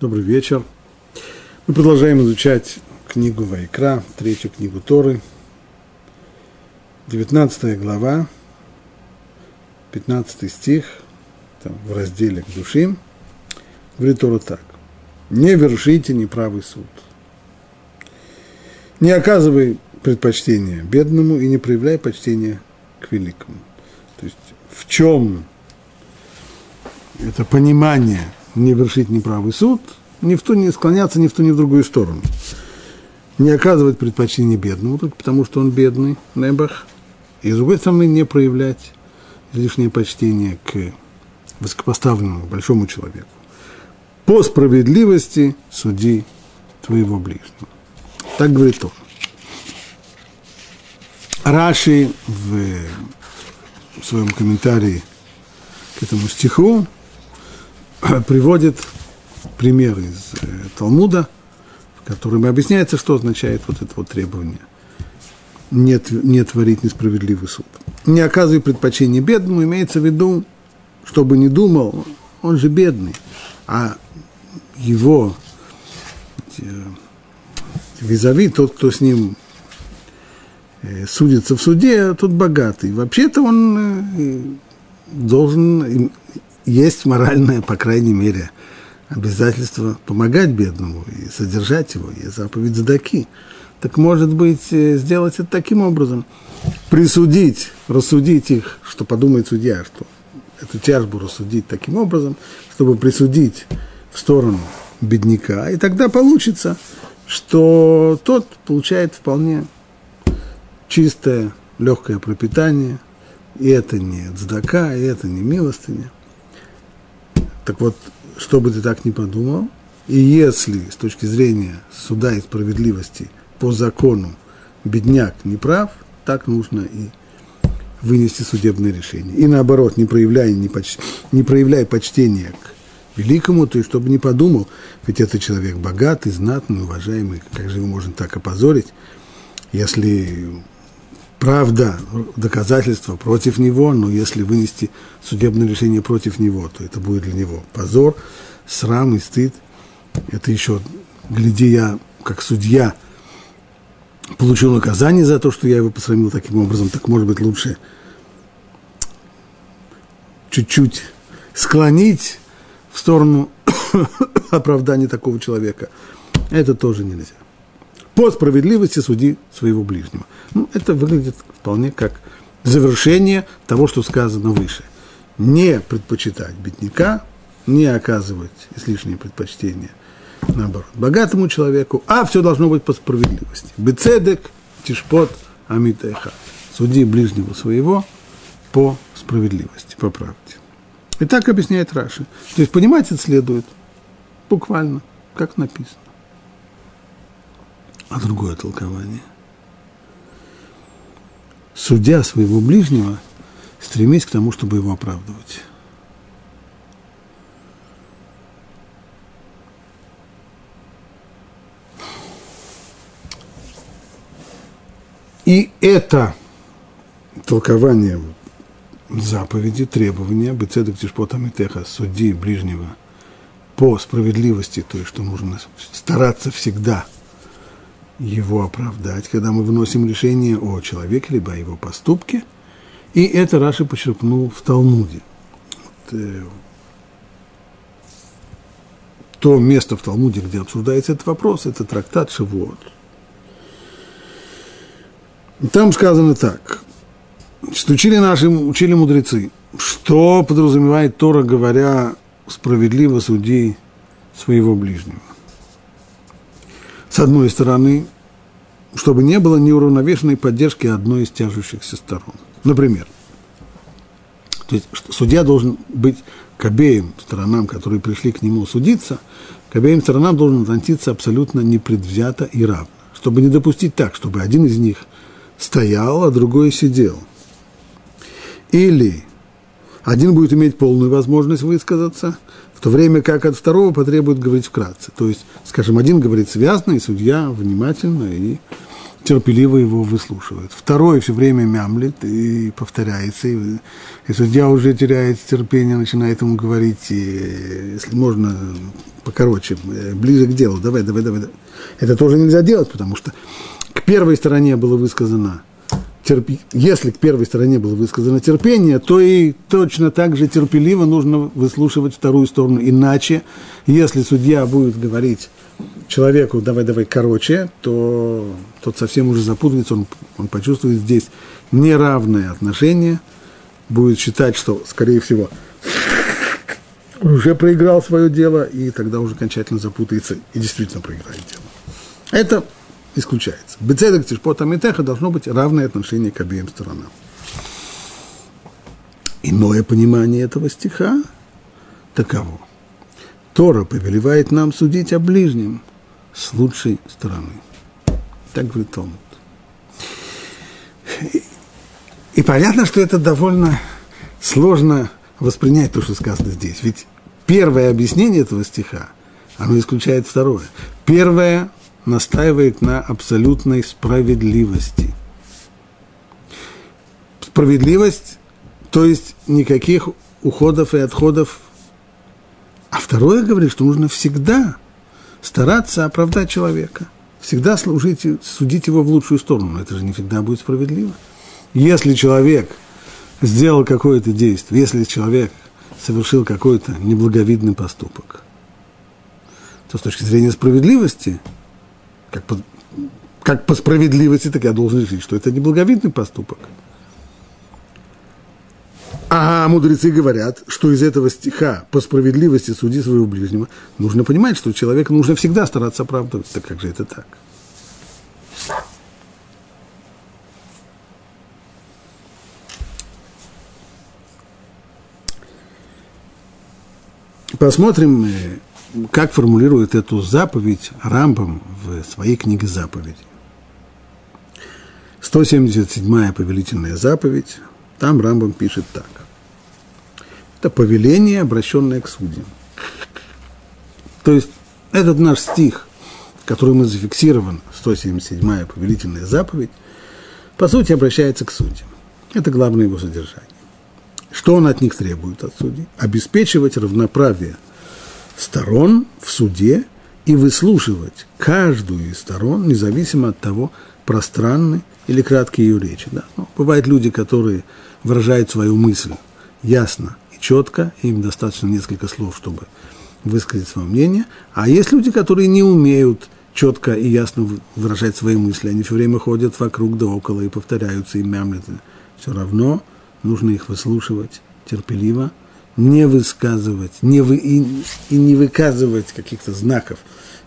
Добрый вечер. Мы продолжаем изучать книгу Вайкра, третью книгу Торы, 19 глава, 15 стих, там, в разделе к душим, говорит Тора так. Не вершите неправый суд. Не оказывай предпочтения бедному и не проявляй почтения к великому. То есть в чем это понимание не вершить неправый суд, ни в ту не склоняться ни в ту, ни в другую сторону. Не оказывать предпочтение бедному, только потому что он бедный, небах, и с другой стороны не проявлять излишнее почтение к высокопоставленному, большому человеку. По справедливости суди твоего ближнего. Так говорит Тор. Раши в своем комментарии к этому стиху приводит пример из э, Талмуда, в котором объясняется, что означает вот это вот требование. Не, не творить несправедливый суд. Не оказывай предпочтение бедному, имеется в виду, чтобы не думал, он же бедный, а его э, визави, тот, кто с ним э, судится в суде, тот богатый. Вообще-то он должен есть моральное, по крайней мере, обязательство помогать бедному и содержать его, и заповедь задаки. Так может быть, э, сделать это таким образом, присудить, рассудить их, что подумает судья, что эту тяжбу рассудить таким образом, чтобы присудить в сторону бедняка, и тогда получится, что тот получает вполне чистое, легкое пропитание, и это не цдака, и это не милостыня. Так вот, чтобы ты так не подумал, и если с точки зрения суда и справедливости по закону бедняк не прав, так нужно и вынести судебное решение. И наоборот, не проявляя, не, поч... не проявляя почтения к великому, то есть чтобы не подумал, ведь это человек богатый, знатный, уважаемый, как же его можно так опозорить, если правда, доказательства против него, но если вынести судебное решение против него, то это будет для него позор, срам и стыд. Это еще, гляди, я как судья получил наказание за то, что я его посрамил таким образом, так может быть лучше чуть-чуть склонить в сторону оправдания такого человека. Это тоже нельзя по справедливости суди своего ближнего. Ну, это выглядит вполне как завершение того, что сказано выше. Не предпочитать бедняка, не оказывать излишние предпочтения, наоборот, богатому человеку, а все должно быть по справедливости. Бецедек, тишпот, амитеха. Суди ближнего своего по справедливости, по правде. И так объясняет Раши. То есть понимать это следует буквально, как написано а другое толкование. Судя своего ближнего, стремись к тому, чтобы его оправдывать. И это толкование заповеди, требования, бецедок тишпота митеха, суди ближнего по справедливости, то есть, что нужно стараться всегда – его оправдать, когда мы выносим решение о человеке, либо о его поступке. И это Раши почерпнул в Талмуде. Вот, э, то место в Талмуде, где обсуждается этот вопрос, это трактат Шивот. Там сказано так. Учили наши, учили мудрецы, что подразумевает Тора, говоря справедливо суди своего ближнего. С одной стороны, чтобы не было неуравновешенной поддержки одной из тяжущихся сторон. Например, то есть судья должен быть к обеим сторонам, которые пришли к нему судиться, к обеим сторонам должен относиться абсолютно непредвзято и равно, чтобы не допустить так, чтобы один из них стоял, а другой сидел. Или один будет иметь полную возможность высказаться, в то время как от второго потребует говорить вкратце. То есть, скажем, один говорит связно, и судья внимательно и терпеливо его выслушивает. Второй все время мямлит и повторяется. И, и судья уже теряет терпение, начинает ему говорить, и, если можно покороче, ближе к делу, давай, давай, давай. Это тоже нельзя делать, потому что к первой стороне было высказано терпи... если к первой стороне было высказано терпение, то и точно так же терпеливо нужно выслушивать вторую сторону. Иначе, если судья будет говорить человеку, давай, давай, короче, то тот совсем уже запутается, он, он почувствует здесь неравное отношение, будет считать, что, скорее всего, уже проиграл свое дело, и тогда уже окончательно запутается и действительно проиграет дело. Это исключается. Бецедек тишпота митеха должно быть равное отношение к обеим сторонам. Иное понимание этого стиха таково. Тора повелевает нам судить о ближнем с лучшей стороны. Так говорит Талмуд. И, и понятно, что это довольно сложно воспринять то, что сказано здесь. Ведь первое объяснение этого стиха, оно исключает второе. Первое настаивает на абсолютной справедливости. Справедливость, то есть никаких уходов и отходов. А второе говорит, что нужно всегда стараться оправдать человека, всегда служить, судить его в лучшую сторону. Это же не всегда будет справедливо. Если человек сделал какое-то действие, если человек совершил какой-то неблаговидный поступок, то с точки зрения справедливости как по, как по справедливости, так я должен решить, что это неблаговидный поступок. А мудрецы говорят, что из этого стиха по справедливости суди своего ближнего нужно понимать, что человеку нужно всегда стараться оправдывать. Так как же это так? Посмотрим э, как формулирует эту заповедь Рамбам в своей книге «Заповеди». 177-я повелительная заповедь, там Рамбам пишет так. Это повеление, обращенное к судьям. То есть этот наш стих, который мы зафиксирован, 177-я повелительная заповедь, по сути обращается к судьям. Это главное его содержание. Что он от них требует от судей? Обеспечивать равноправие – сторон в суде и выслушивать каждую из сторон, независимо от того, пространны или краткие ее речи. Да? Ну, бывают люди, которые выражают свою мысль ясно и четко, им достаточно несколько слов, чтобы высказать свое мнение, а есть люди, которые не умеют четко и ясно выражать свои мысли, они все время ходят вокруг да около и повторяются, и мямлят. Все равно нужно их выслушивать терпеливо, не высказывать не вы, и, и не выказывать каких-то знаков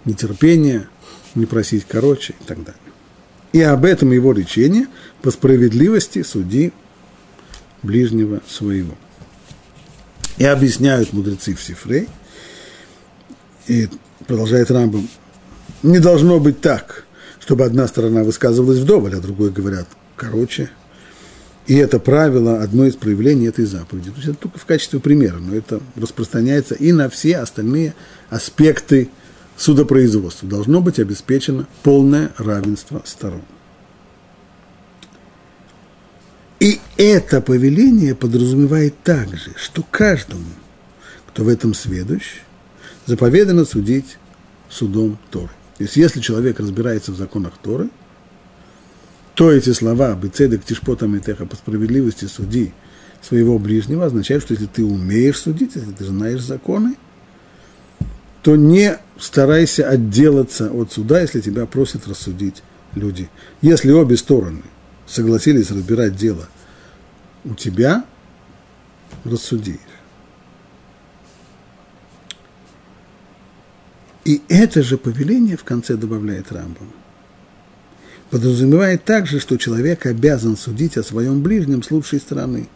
нетерпения, не просить короче и так далее. И об этом его речение по справедливости суди ближнего своего. И объясняют мудрецы в Сифрей, и продолжает Рамбом, не должно быть так, чтобы одна сторона высказывалась вдоволь, а другой говорят короче – и это правило одно из проявлений этой заповеди. То есть это только в качестве примера, но это распространяется и на все остальные аспекты судопроизводства. Должно быть обеспечено полное равенство сторон. И это повеление подразумевает также, что каждому, кто в этом сведущ, заповедано судить судом Торы. То есть, если человек разбирается в законах Торы – то эти слова «бецедек тишпотам теха» по справедливости суди своего ближнего означают, что если ты умеешь судить, если ты знаешь законы, то не старайся отделаться от суда, если тебя просят рассудить люди. Если обе стороны согласились разбирать дело у тебя, рассуди их. И это же повеление в конце добавляет Рамбам подразумевает также, что человек обязан судить о своем ближнем с лучшей стороны,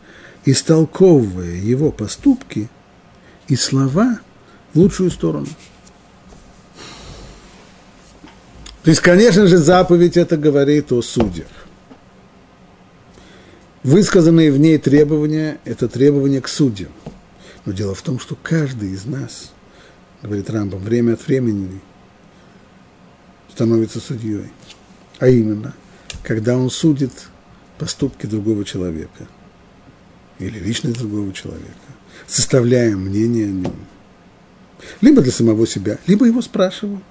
истолковывая его поступки и слова в лучшую сторону. То есть, конечно же, заповедь это говорит о судьях. Высказанные в ней требования – это требования к судьям. Но дело в том, что каждый из нас, говорит Рамбам, время от времени становится судьей. А именно, когда он судит поступки другого человека или личность другого человека, составляя мнение о нем. Либо для самого себя, либо его спрашивают.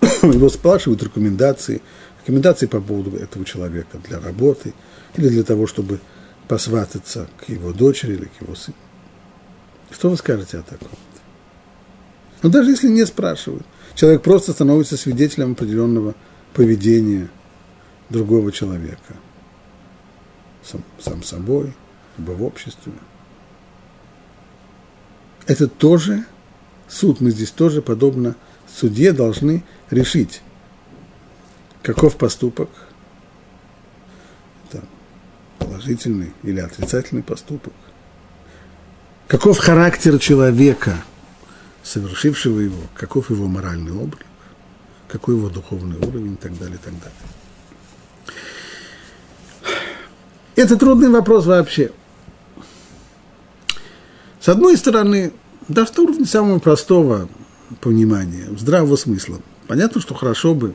его спрашивают рекомендации, рекомендации по поводу этого человека для работы или для того, чтобы посвататься к его дочери или к его сыну. Что вы скажете о таком? Но даже если не спрашивают, человек просто становится свидетелем определенного поведения другого человека. Сам, сам собой, либо в обществе. Это тоже суд. Мы здесь тоже, подобно судье, должны решить, каков поступок, это положительный или отрицательный поступок, каков характер человека, совершившего его, каков его моральный облик, какой его духовный уровень и так далее, и так далее. Это трудный вопрос вообще. С одной стороны, даже на уровне самого простого понимания, здравого смысла. Понятно, что хорошо бы,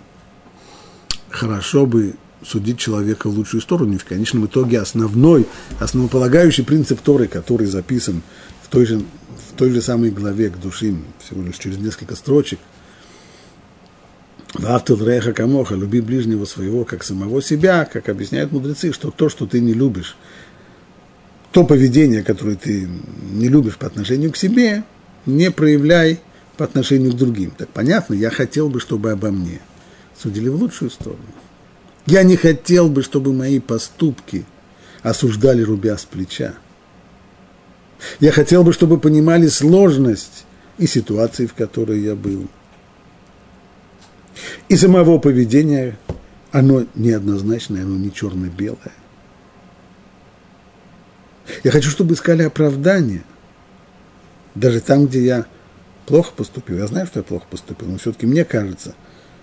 хорошо бы судить человека в лучшую сторону. И в конечном итоге основной, основополагающий принцип Торы, который записан в той же, в той же самой главе к душим, всего лишь через несколько строчек, Вафтал реха камоха, люби ближнего своего, как самого себя, как объясняют мудрецы, что то, что ты не любишь, то поведение, которое ты не любишь по отношению к себе, не проявляй по отношению к другим. Так понятно, я хотел бы, чтобы обо мне судили в лучшую сторону. Я не хотел бы, чтобы мои поступки осуждали рубя с плеча. Я хотел бы, чтобы понимали сложность и ситуации, в которой я был. И самого поведения, оно неоднозначное, оно не черно-белое. Я хочу, чтобы искали оправдание. Даже там, где я плохо поступил, я знаю, что я плохо поступил, но все-таки мне кажется,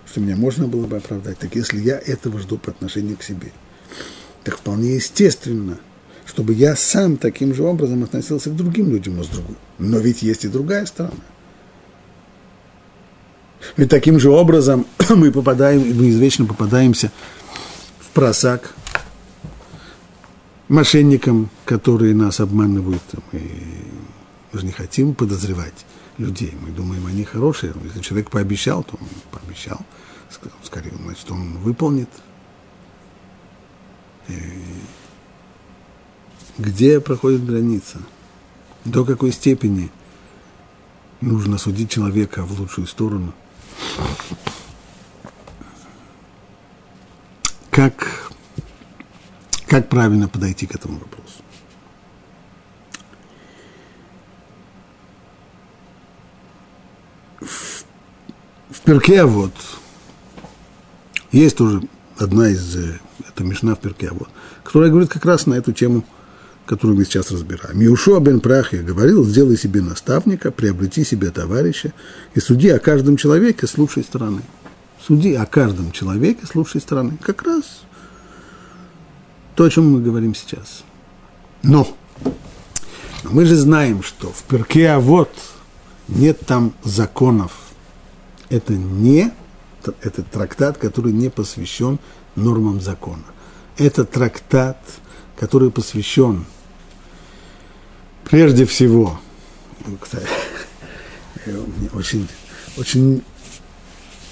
что меня можно было бы оправдать. Так если я этого жду по отношению к себе, так вполне естественно, чтобы я сам таким же образом относился к другим людям, но с другой. Но ведь есть и другая сторона. Ведь таким же образом мы попадаем, мы извечно попадаемся в просак мошенникам, которые нас обманывают. Мы, мы же не хотим подозревать людей. Мы думаем, они хорошие. Если человек пообещал, то он пообещал. Скорее, значит, он выполнит. И где проходит граница? До какой степени нужно судить человека в лучшую сторону? Как, как правильно подойти к этому вопросу? в перке вот есть тоже одна из, э, это Мишна в перке вот, которая говорит как раз на эту тему, которую мы сейчас разбираем. Иушуа бен Прахия говорил, сделай себе наставника, приобрети себе товарища и суди о каждом человеке с лучшей стороны. Суди о каждом человеке с лучшей стороны. Как раз то, о чем мы говорим сейчас. Но, мы же знаем, что в перке а вот нет там законов это не это трактат, который не посвящен нормам закона. Это трактат, который посвящен прежде всего, кстати, очень, очень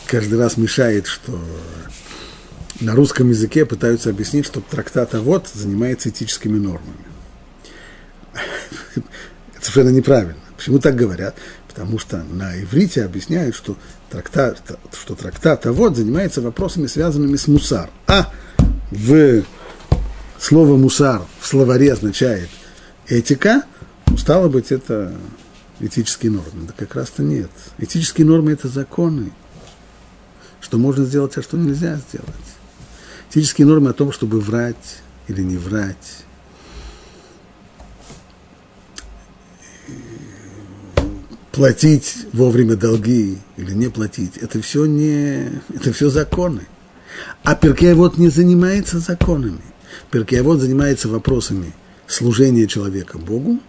каждый раз мешает, что на русском языке пытаются объяснить, что трактат вот занимается этическими нормами. Это совершенно неправильно. Почему так говорят? Потому что на иврите объясняют, что трактат, что трактат вот занимается вопросами, связанными с мусар. А в слово мусар в словаре означает этика, стало быть, это этические нормы. Да как раз-то нет. Этические нормы – это законы. Что можно сделать, а что нельзя сделать. Этические нормы о том, чтобы врать или не врать, платить вовремя долги или не платить, это все не, это все законы. А Перкеавод не занимается законами. Перкеавод занимается вопросами служения человека Богу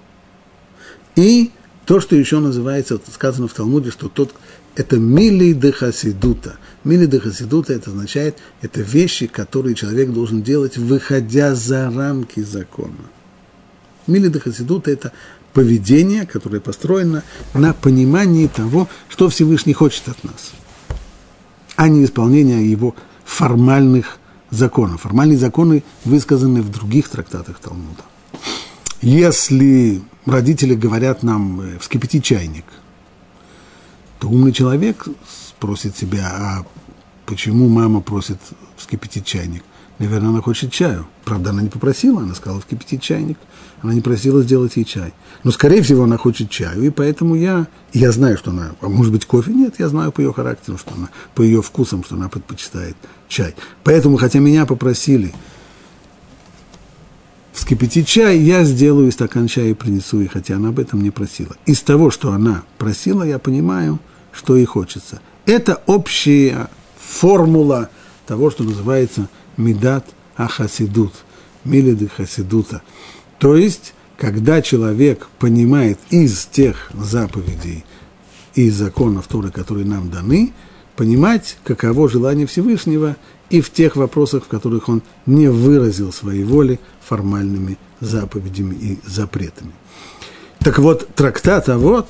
и То, что еще называется, сказано в Талмуде, что тот, это мили де хасидута. Мили де хасидута, это означает, это вещи, которые человек должен делать, выходя за рамки закона. Мили де хасидута – это поведение, которое построено на понимании того, что Всевышний хочет от нас, а не исполнение его формальных законов. Формальные законы высказаны в других трактатах Талмуда. Если родители говорят нам э, «вскипяти чайник», то умный человек спросит себя, а почему мама просит вскипятить чайник? Наверное, она хочет чаю. Правда, она не попросила, она сказала вскипятить чайник. Она не просила сделать ей чай. Но, скорее всего, она хочет чаю, и поэтому я, я знаю, что она, а может быть, кофе? Нет, я знаю по ее характеру, что она, по ее вкусам, что она предпочитает чай. Поэтому, хотя меня попросили вскипятить чай, я сделаю стакан чая и принесу ей, хотя она об этом не просила. Из того, что она просила, я понимаю, что ей хочется. Это общая формула того, что называется медат ахасидут, милиды хасидута. То есть, когда человек понимает из тех заповедей и законов Торы, которые нам даны, понимать, каково желание Всевышнего и в тех вопросах, в которых он не выразил своей воли формальными заповедями и запретами. Так вот, трактат а вот,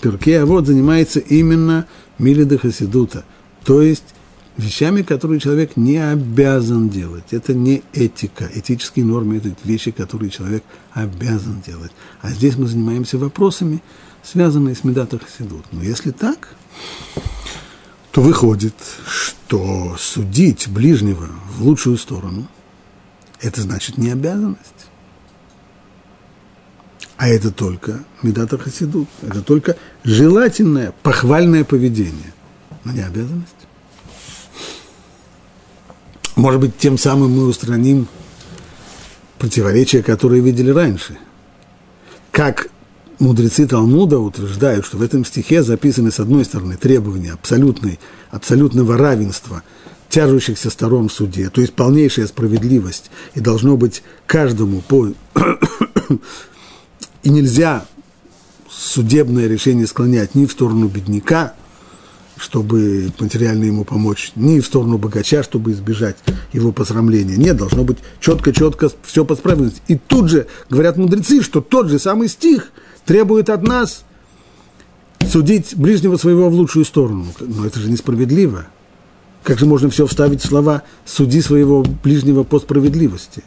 Перке а вот занимается именно Милида Хасидута, то есть вещами, которые человек не обязан делать. Это не этика. Этические нормы – это вещи, которые человек обязан делать. А здесь мы занимаемся вопросами, связанные с Медата Хасидут. Но если так, то выходит, что судить ближнего в лучшую сторону – это значит не обязанность. А это только Медата Хасидут. Это только желательное, похвальное поведение, но не обязанность. Может быть, тем самым мы устраним противоречия, которые видели раньше. Как мудрецы Талмуда утверждают, что в этом стихе записаны, с одной стороны, требования абсолютной, абсолютного равенства тяжущихся сторон в суде, то есть полнейшая справедливость, и должно быть каждому по... и нельзя судебное решение склонять ни в сторону бедняка, чтобы материально ему помочь, ни в сторону богача, чтобы избежать его посрамления. Нет, должно быть четко-четко все по справедливости. И тут же говорят мудрецы, что тот же самый стих требует от нас судить ближнего своего в лучшую сторону. Но это же несправедливо. Как же можно все вставить в слова «суди своего ближнего по справедливости»?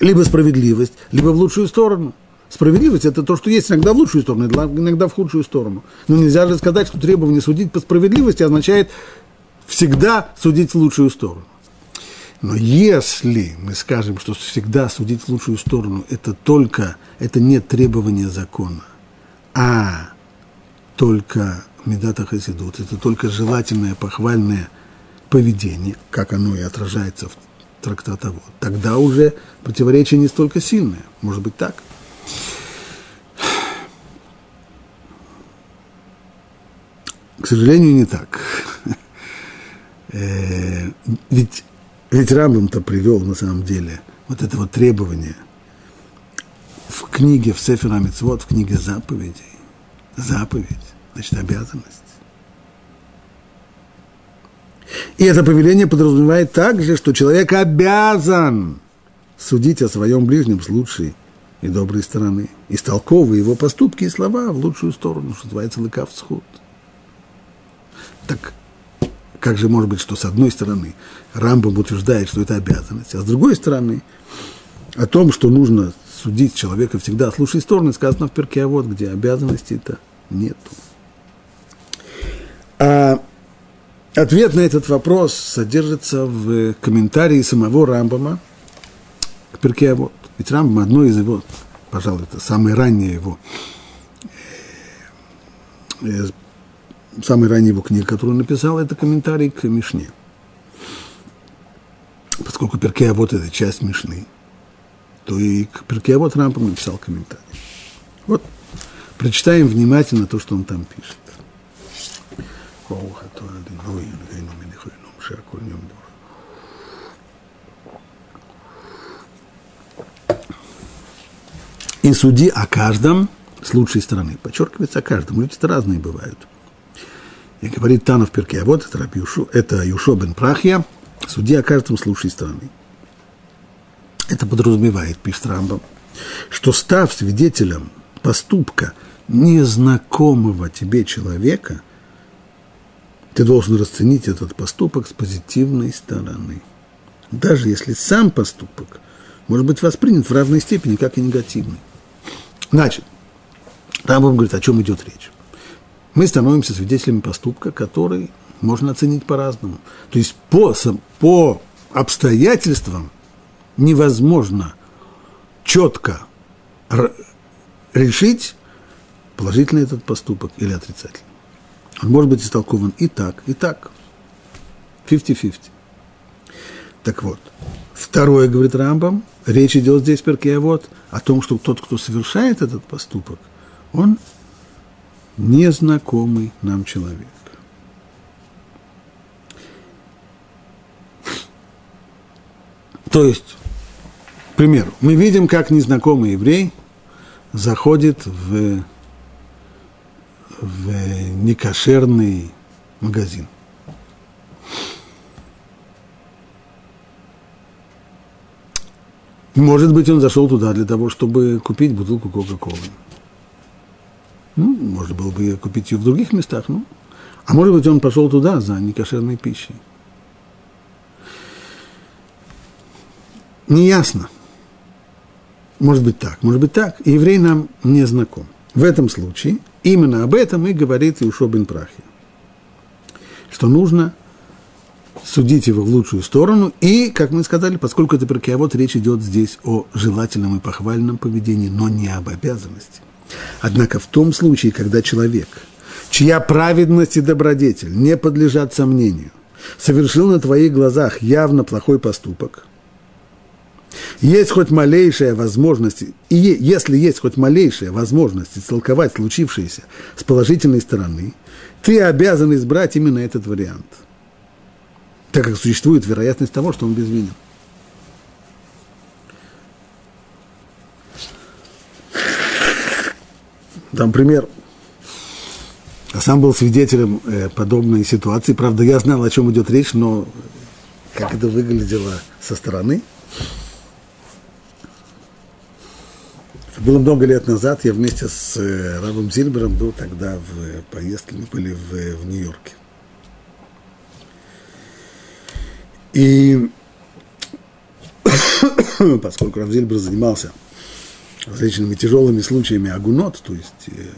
Либо справедливость, либо в лучшую сторону – Справедливость – это то, что есть иногда в лучшую сторону, иногда в худшую сторону. Но нельзя же сказать, что требование судить по справедливости означает всегда судить в лучшую сторону. Но если мы скажем, что всегда судить в лучшую сторону – это только, это не требование закона, а только медата хасидут, это только желательное, похвальное поведение, как оно и отражается в трактате, тогда уже противоречие не столько сильное. Может быть так – К сожалению, не так. Э, ведь, ведь Рамбам-то привел на самом деле вот это вот требование в книге, в Сефера Мицвод, в книге заповедей. Заповедь, значит, обязанность. И это повеление подразумевает также, что человек обязан судить о своем ближнем с лучшей и доброй стороны, истолковывая его поступки и слова в лучшую сторону, что называется лыкав сход. Так как же может быть, что с одной стороны Рамбам утверждает, что это обязанность, а с другой стороны о том, что нужно судить человека всегда с лучшей стороны, сказано в перке, а вот где обязанности-то нету. А ответ на этот вопрос содержится в комментарии самого Рамбама к перке, а вот. Ведь Рамбам одно из его, пожалуй, это самое раннее его самый ранний его книга, которую он написал, это комментарий к Мишне. Поскольку Перкея вот это часть Мишны, то и к Перкея вот Рампам написал комментарий. Вот, прочитаем внимательно то, что он там пишет. И суди о каждом с лучшей стороны. Подчеркивается о каждом. Люди-то разные бывают. И говорит Танов Перке, а вот это, Рабиушу, это Юшо бен Прахья, суди о каждом с лучшей. Это подразумевает, пишет Рамбам, что став свидетелем поступка незнакомого тебе человека, ты должен расценить этот поступок с позитивной стороны. Даже если сам поступок может быть воспринят в равной степени, как и негативный. Значит, Рамбам говорит, о чем идет речь. Мы становимся свидетелями поступка, который можно оценить по-разному. То есть по, по обстоятельствам невозможно четко решить, положительный этот поступок или отрицательный. Он может быть истолкован и так, и так. 50-50. Так вот, второе, говорит Рамбам, речь идет здесь, перке, вот, о том, что тот, кто совершает этот поступок, он незнакомый нам человек. То есть, к примеру, мы видим, как незнакомый еврей заходит в, в некошерный магазин. Может быть, он зашел туда для того, чтобы купить бутылку Кока-Колы. Ну, можно было бы купить ее в других местах, ну. А может быть, он пошел туда за некошерной пищей. Неясно. Может быть так, может быть так. И еврей нам не знаком. В этом случае именно об этом и говорит Иушо бен Прахи. Что нужно судить его в лучшую сторону. И, как мы сказали, поскольку это вот речь идет здесь о желательном и похвальном поведении, но не об обязанности. Однако в том случае, когда человек, чья праведность и добродетель не подлежат сомнению, совершил на твоих глазах явно плохой поступок, есть хоть малейшая возможность, и если есть хоть малейшая возможность истолковать случившееся с положительной стороны, ты обязан избрать именно этот вариант, так как существует вероятность того, что он безвинен. Там пример. Я сам был свидетелем э, подобной ситуации. Правда, я знал, о чем идет речь, но как это выглядело со стороны. было много лет назад. Я вместе с э, Равом Зильбером был тогда в поездке, мы были в, в Нью-Йорке. И поскольку Рав Зильбер занимался различными тяжелыми случаями агунот, то есть э,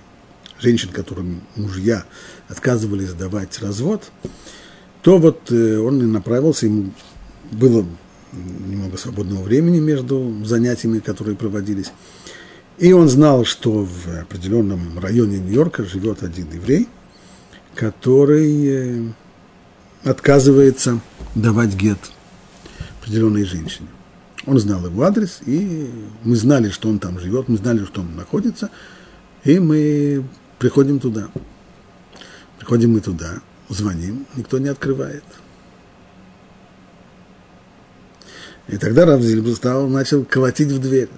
женщин, которым мужья отказывались давать развод, то вот э, он и направился, ему было немного свободного времени между занятиями, которые проводились. И он знал, что в определенном районе Нью-Йорка живет один еврей, который э, отказывается давать гет определенной женщине. Он знал его адрес, и мы знали, что он там живет, мы знали, что он находится, и мы приходим туда. Приходим мы туда, звоним, никто не открывает. И тогда Равзильб стал, начал колотить в дверь.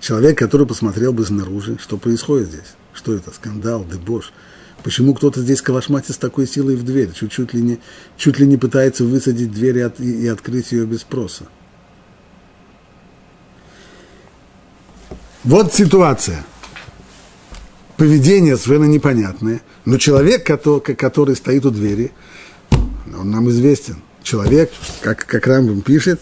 Человек, который посмотрел бы снаружи, что происходит здесь, что это, скандал, дебош – Почему кто-то здесь калашматит с такой силой в дверь? Чуть, чуть, ли, не, чуть ли не пытается высадить дверь и, от, и, открыть ее без спроса. Вот ситуация. Поведение совершенно непонятное. Но человек, который, который стоит у двери, он нам известен. Человек, как, как Рамбам пишет,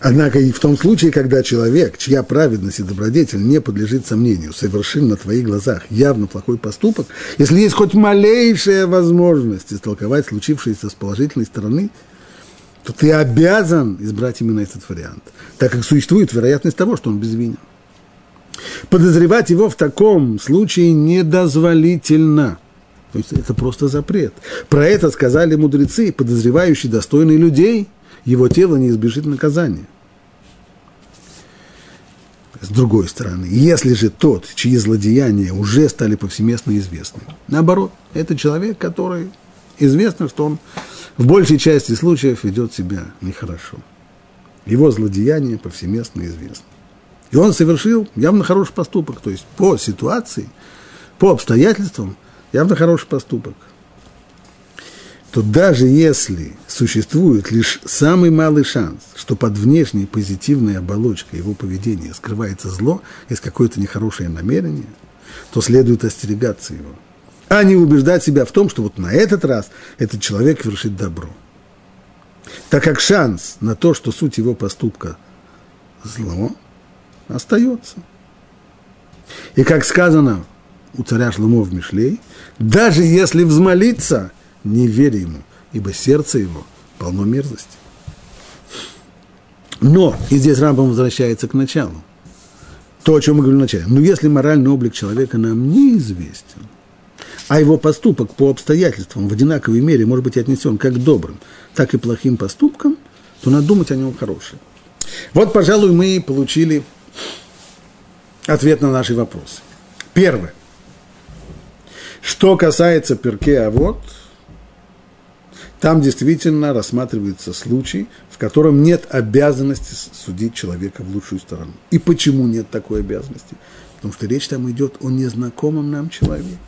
Однако и в том случае, когда человек, чья праведность и добродетель не подлежит сомнению, совершил на твоих глазах явно плохой поступок, если есть хоть малейшая возможность истолковать случившееся с положительной стороны, то ты обязан избрать именно этот вариант, так как существует вероятность того, что он безвинен. Подозревать его в таком случае недозволительно. То есть это просто запрет. Про это сказали мудрецы, подозревающие достойные людей – его тело не избежит наказания. С другой стороны, если же тот, чьи злодеяния уже стали повсеместно известны, наоборот, это человек, который известно, что он в большей части случаев ведет себя нехорошо. Его злодеяние повсеместно известно. И он совершил явно хороший поступок, то есть по ситуации, по обстоятельствам, явно хороший поступок. То даже если существует лишь самый малый шанс, что под внешней позитивной оболочкой его поведения скрывается зло, есть какое-то нехорошее намерение, то следует остерегаться его, а не убеждать себя в том, что вот на этот раз этот человек вершит добро. Так как шанс на то, что суть его поступка – зло, остается. И как сказано у царя Шломо в Мишлей, даже если взмолиться, не верь ему, ибо сердце его полно мерзости. Но, и здесь Рамбам возвращается к началу, то, о чем мы говорили вначале. Но если моральный облик человека нам неизвестен, а его поступок по обстоятельствам в одинаковой мере может быть отнесен как добрым, так и плохим поступкам, то надо думать о нем хорошее. Вот, пожалуй, мы получили ответ на наши вопросы. Первое. Что касается перке, а вот там действительно рассматривается случай, в котором нет обязанности судить человека в лучшую сторону. И почему нет такой обязанности? Потому что речь там идет о незнакомом нам человеке,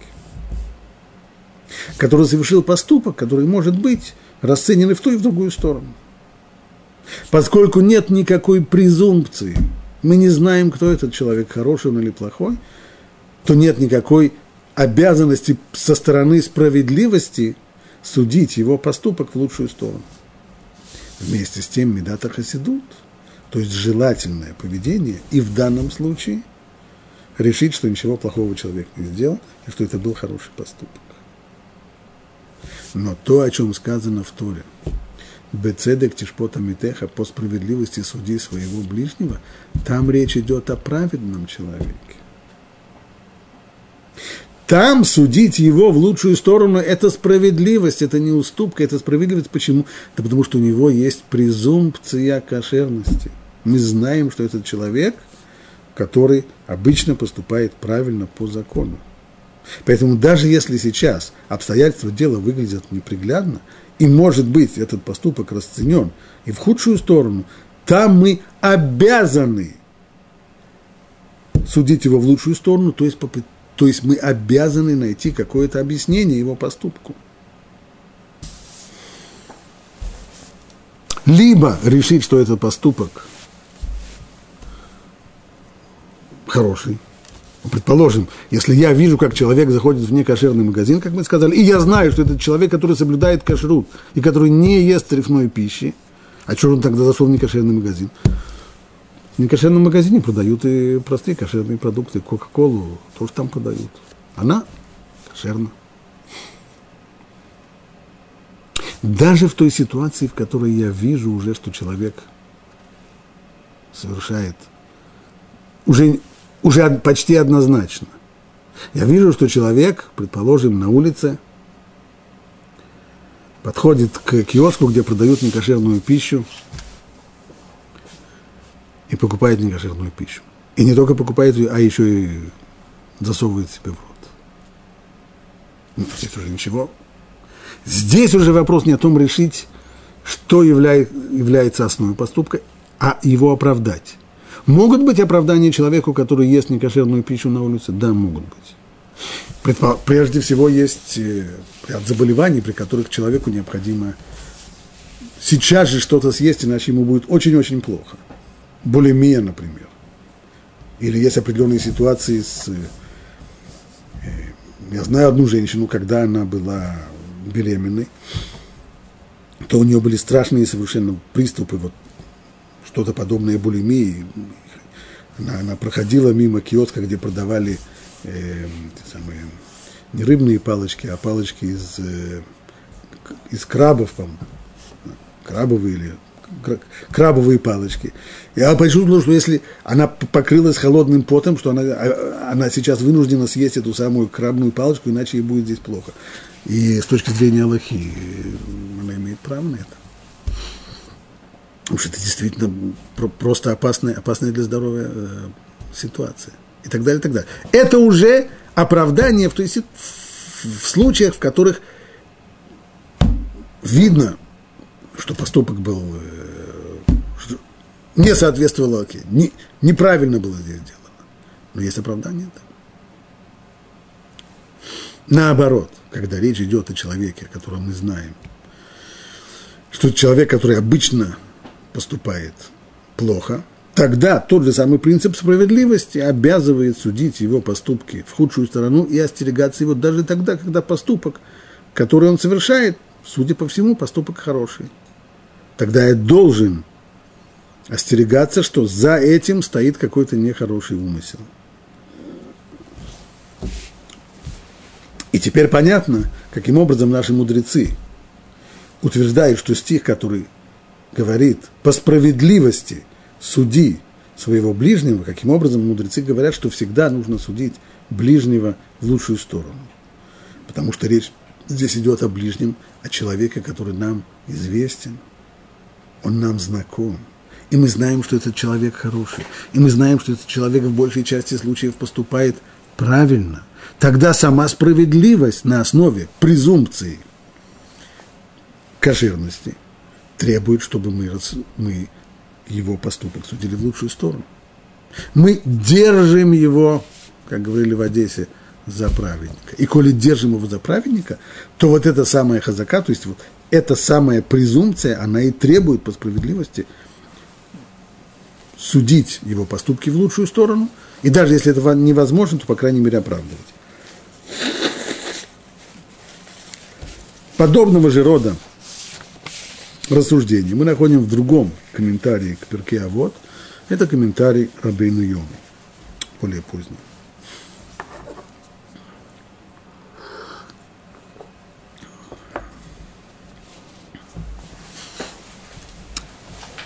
который совершил поступок, который может быть расценен и в ту, и в другую сторону. Поскольку нет никакой презумпции – мы не знаем, кто этот человек, хороший он или плохой, то нет никакой обязанности со стороны справедливости судить его поступок в лучшую сторону. Вместе с тем Медата Хасидут, то есть желательное поведение, и в данном случае решить, что ничего плохого человек не сделал, и что это был хороший поступок. Но то, о чем сказано в Торе – Бецедек тишпота митеха, по справедливости суди своего ближнего, там речь идет о праведном человеке. Там судить его в лучшую сторону – это справедливость, это не уступка, это справедливость. Почему? Да потому что у него есть презумпция кошерности. Мы знаем, что этот человек, который обычно поступает правильно по закону. Поэтому даже если сейчас обстоятельства дела выглядят неприглядно, и, может быть, этот поступок расценен и в худшую сторону, там мы обязаны судить его в лучшую сторону, то есть, то есть мы обязаны найти какое-то объяснение его поступку. Либо решить, что этот поступок хороший, Предположим, если я вижу, как человек заходит в некошерный магазин, как мы сказали, и я знаю, что это человек, который соблюдает кашрут и который не ест трефной пищи, а что он тогда зашел в некошерный магазин? В некошерном магазине продают и простые кошерные продукты, Кока-Колу тоже там продают. Она кошерна. Даже в той ситуации, в которой я вижу уже, что человек совершает уже уже почти однозначно. Я вижу, что человек, предположим, на улице, подходит к киоску, где продают некошерную пищу, и покупает некошерную пищу. И не только покупает ее, а еще и засовывает себе в рот. Ну, здесь уже ничего. Здесь уже вопрос не о том решить, что является основой поступка, а его оправдать. Могут быть оправдания человеку, который ест некошерную пищу на улице? Да, могут быть. Прежде всего, есть э, ряд заболеваний, при которых человеку необходимо сейчас же что-то съесть, иначе ему будет очень-очень плохо. Булимия, например. Или есть определенные ситуации с... Э, э, я знаю одну женщину, когда она была беременной, то у нее были страшные совершенно приступы вот что-то подобное булимии. Она, она проходила мимо киоска, где продавали э, самые, не рыбные палочки, а палочки из, э, из крабов, по крабовые или крабовые палочки. Я почувствовал, что если она покрылась холодным потом, что она, а, она сейчас вынуждена съесть эту самую крабную палочку, иначе ей будет здесь плохо. И с точки зрения Аллахи, она имеет право на это. Потому что это действительно просто опасная, опасная для здоровья э, ситуация. И так далее, и так далее. Это уже оправдание в, в случаях, в которых видно, что поступок был, э, что, не соответствовало окей, не, неправильно было здесь сделано. Но есть оправдание. Да. Наоборот, когда речь идет о человеке, о котором мы знаем, что человек, который обычно поступает плохо, тогда тот же самый принцип справедливости обязывает судить его поступки в худшую сторону и остерегаться его даже тогда, когда поступок, который он совершает, судя по всему, поступок хороший. Тогда я должен остерегаться, что за этим стоит какой-то нехороший умысел. И теперь понятно, каким образом наши мудрецы утверждают, что стих, который говорит по справедливости суди своего ближнего, каким образом мудрецы говорят, что всегда нужно судить ближнего в лучшую сторону. Потому что речь здесь идет о ближнем, о человеке, который нам известен, он нам знаком. И мы знаем, что этот человек хороший. И мы знаем, что этот человек в большей части случаев поступает правильно. Тогда сама справедливость на основе презумпции кошерности требует, чтобы мы, мы его поступок судили в лучшую сторону. Мы держим его, как говорили в Одессе, за праведника. И коли держим его за праведника, то вот эта самая хазака, то есть вот эта самая презумпция, она и требует по справедливости судить его поступки в лучшую сторону, и даже если это невозможно, то, по крайней мере, оправдывать. Подобного же рода рассуждения мы находим в другом комментарии к Перке А вот Это комментарий Рабейну Йому, более поздний.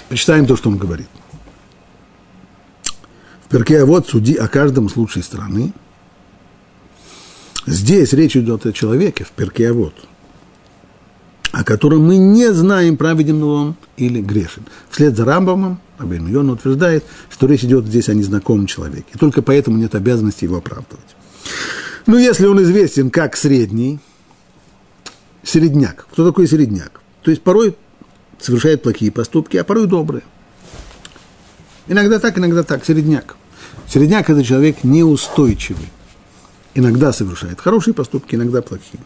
Почитаем то, что он говорит. В перке вот суди о каждом с лучшей стороны. Здесь речь идет о человеке в перке вот, о котором мы не знаем, праведен ли он или грешен. Вслед за Рамбамом Рабин Йон утверждает, что речь идет здесь о незнакомом человеке. И только поэтому нет обязанности его оправдывать. Но если он известен как средний, середняк. Кто такой середняк? То есть порой совершает плохие поступки, а порой добрые. Иногда так, иногда так, середняк. Середняк – это человек неустойчивый. Иногда совершает хорошие поступки, иногда плохие.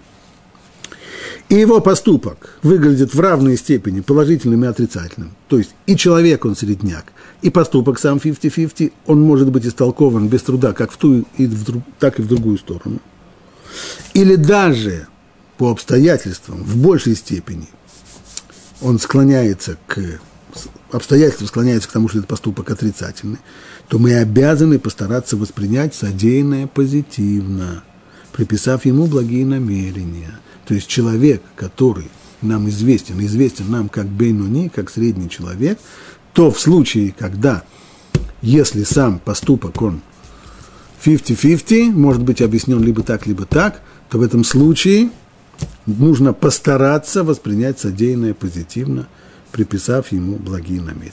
И его поступок выглядит в равной степени положительным и отрицательным. То есть и человек он середняк, и поступок сам 50-50, он может быть истолкован без труда как в ту, и в, так и в другую сторону. Или даже по обстоятельствам в большей степени он склоняется к обстоятельства склоняются к тому, что этот поступок отрицательный, то мы обязаны постараться воспринять содеянное позитивно, приписав ему благие намерения. То есть человек, который нам известен, известен нам как Бейнуни, как средний человек, то в случае, когда, если сам поступок, он 50-50, может быть объяснен либо так, либо так, то в этом случае – нужно постараться воспринять содеянное позитивно, приписав ему благие намерения.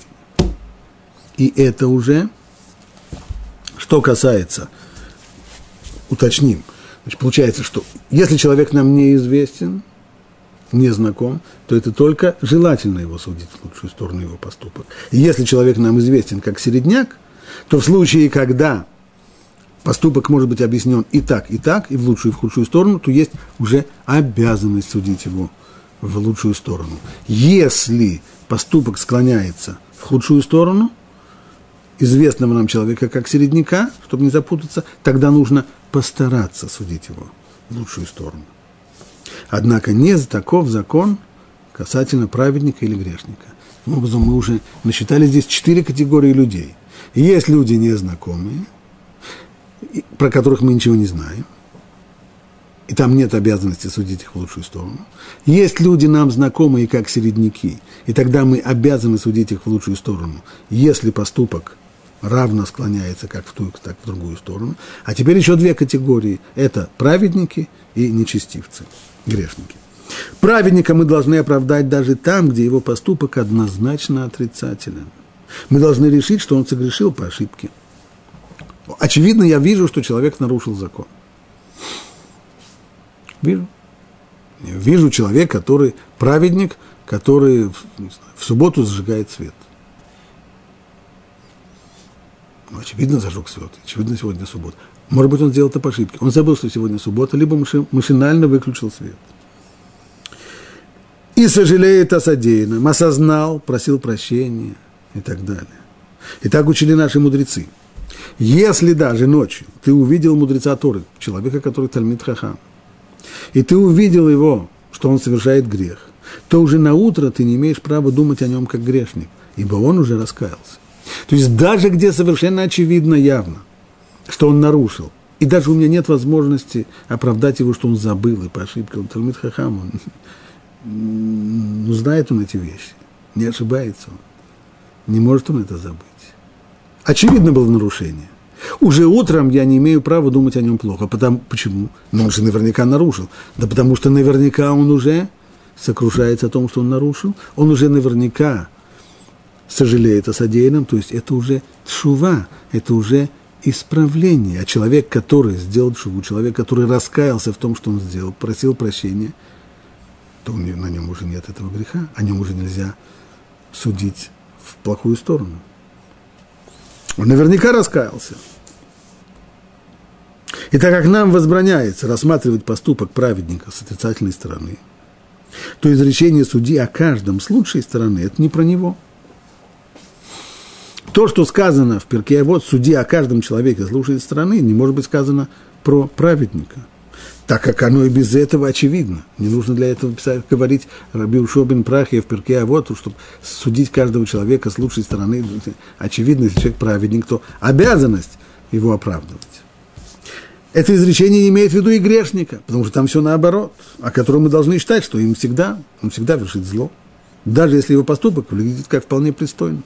И это уже, что касается, уточним, значит, получается, что если человек нам неизвестен, не знаком, то это только желательно его судить в лучшую сторону его поступок. И если человек нам известен как середняк, то в случае, когда поступок может быть объяснен и так, и так, и в лучшую, и в худшую сторону, то есть уже обязанность судить его в лучшую сторону. Если поступок склоняется в худшую сторону, известного нам человека как середняка, чтобы не запутаться, тогда нужно постараться судить его в лучшую сторону. Однако не таков закон касательно праведника или грешника. Таким образом, мы уже насчитали здесь четыре категории людей. Есть люди незнакомые, про которых мы ничего не знаем, и там нет обязанности судить их в лучшую сторону. Есть люди нам знакомые как середняки, и тогда мы обязаны судить их в лучшую сторону, если поступок равно склоняется как в ту, так в другую сторону. А теперь еще две категории. Это праведники и нечестивцы, грешники. Праведника мы должны оправдать даже там, где его поступок однозначно отрицателен. Мы должны решить, что он согрешил по ошибке – Очевидно, я вижу, что человек нарушил закон. Вижу. вижу человека, который, праведник, который в, в субботу зажигает свет. Ну, очевидно, зажег свет. Очевидно, сегодня суббота. Может быть, он сделал это по ошибке. Он забыл, что сегодня суббота, либо машинально выключил свет. И сожалеет о содеянном, осознал, просил прощения и так далее. И так учили наши мудрецы. Если даже ночью ты увидел мудреца Торы, человека, который Тальмит Хахам, и ты увидел его, что он совершает грех, то уже на утро ты не имеешь права думать о нем как грешник, ибо он уже раскаялся. То есть даже где совершенно очевидно, явно, что он нарушил, и даже у меня нет возможности оправдать его, что он забыл и по ошибке, он Талмит Хахам, он, ну, знает он эти вещи, не ошибается он, не может он это забыть. Очевидно было нарушение. Уже утром я не имею права думать о нем плохо. Потому, почему? Ну, он же наверняка нарушил. Да потому что наверняка он уже сокрушается о том, что он нарушил. Он уже наверняка сожалеет о содеянном. То есть это уже шува, это уже исправление. А человек, который сделал шуву, человек, который раскаялся в том, что он сделал, просил прощения, то на нем уже нет этого греха. О нем уже нельзя судить в плохую сторону. Он наверняка раскаялся. И так как нам возбраняется рассматривать поступок праведника с отрицательной стороны, то изречение судьи о каждом с лучшей стороны – это не про него. То, что сказано в перке, вот судьи о каждом человеке с лучшей стороны, не может быть сказано про праведника – так как оно и без этого очевидно. Не нужно для этого писать, говорить Раби Ушобин Прахия в перке, а вот, чтобы судить каждого человека с лучшей стороны. Очевидно, если человек праведник, то обязанность его оправдывать. Это изречение не имеет в виду и грешника, потому что там все наоборот, о котором мы должны считать, что им всегда, он всегда вершит зло, даже если его поступок выглядит как вполне пристойно.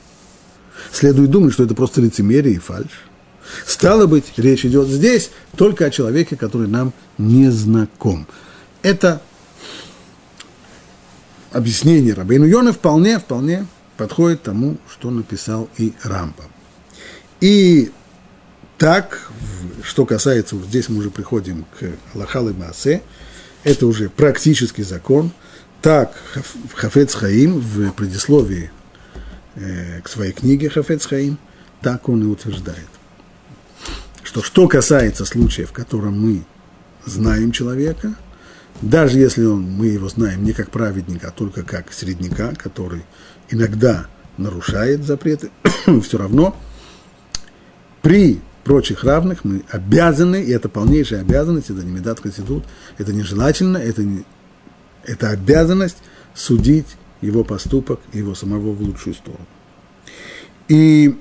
Следует думать, что это просто лицемерие и фальшь. Стало быть, речь идет здесь только о человеке, который нам не знаком. Это объяснение Рабейну Йона вполне, вполне подходит тому, что написал и Рамба. И так, что касается, вот здесь мы уже приходим к Лахал и Маасе, это уже практический закон. Так, Хафец Хаим, в предисловии э, к своей книге Хафец Хаим, так он и утверждает что что касается случая, в котором мы знаем человека, даже если он, мы его знаем не как праведника, а только как средника, который иногда нарушает запреты, все равно при прочих равных мы обязаны, и это полнейшая обязанность, это не медат хасидут, это нежелательно, это, не, это обязанность судить его поступок, его самого в лучшую сторону. И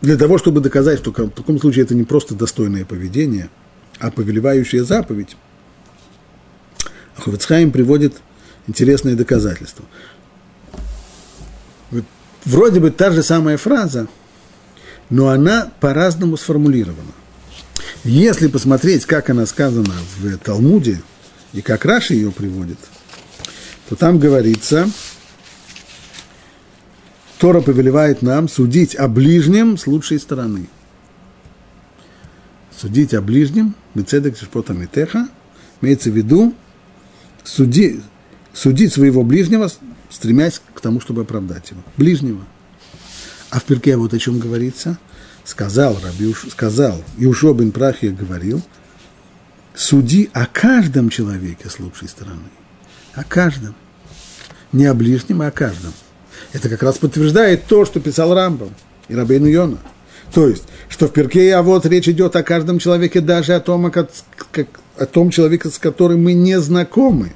для того, чтобы доказать, что в таком случае это не просто достойное поведение, а повелевающая заповедь, Ховецхайм приводит интересные доказательства. Вроде бы та же самая фраза, но она по-разному сформулирована. Если посмотреть, как она сказана в Талмуде, и как Раши ее приводит, то там говорится – Тора повелевает нам судить о ближнем с лучшей стороны. Судить о ближнем, бецедек шпота метеха, имеется в виду суди, судить своего ближнего, стремясь к тому, чтобы оправдать его. Ближнего. А в перке вот о чем говорится. Сказал Рабиуш, сказал, Иушо бен Прахия говорил, суди о каждом человеке с лучшей стороны. О каждом. Не о ближнем, а о каждом. Это как раз подтверждает то, что писал Рамбам и Рабейну Йона. То есть, что в перке а вот речь идет о каждом человеке, даже о том, как, о том человеке, с которым мы не знакомы.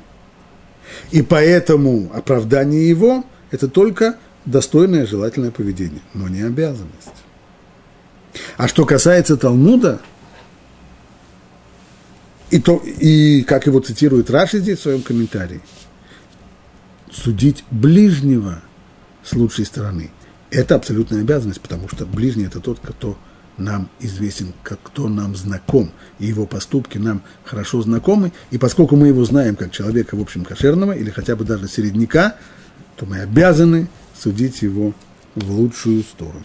И поэтому оправдание его – это только достойное желательное поведение, но не обязанность. А что касается Талмуда, и, то, и как его цитирует Раши здесь в своем комментарии, судить ближнего – с лучшей стороны. Это абсолютная обязанность, потому что ближний – это тот, кто нам известен, как кто нам знаком, и его поступки нам хорошо знакомы, и поскольку мы его знаем как человека, в общем, кошерного, или хотя бы даже середняка, то мы обязаны судить его в лучшую сторону.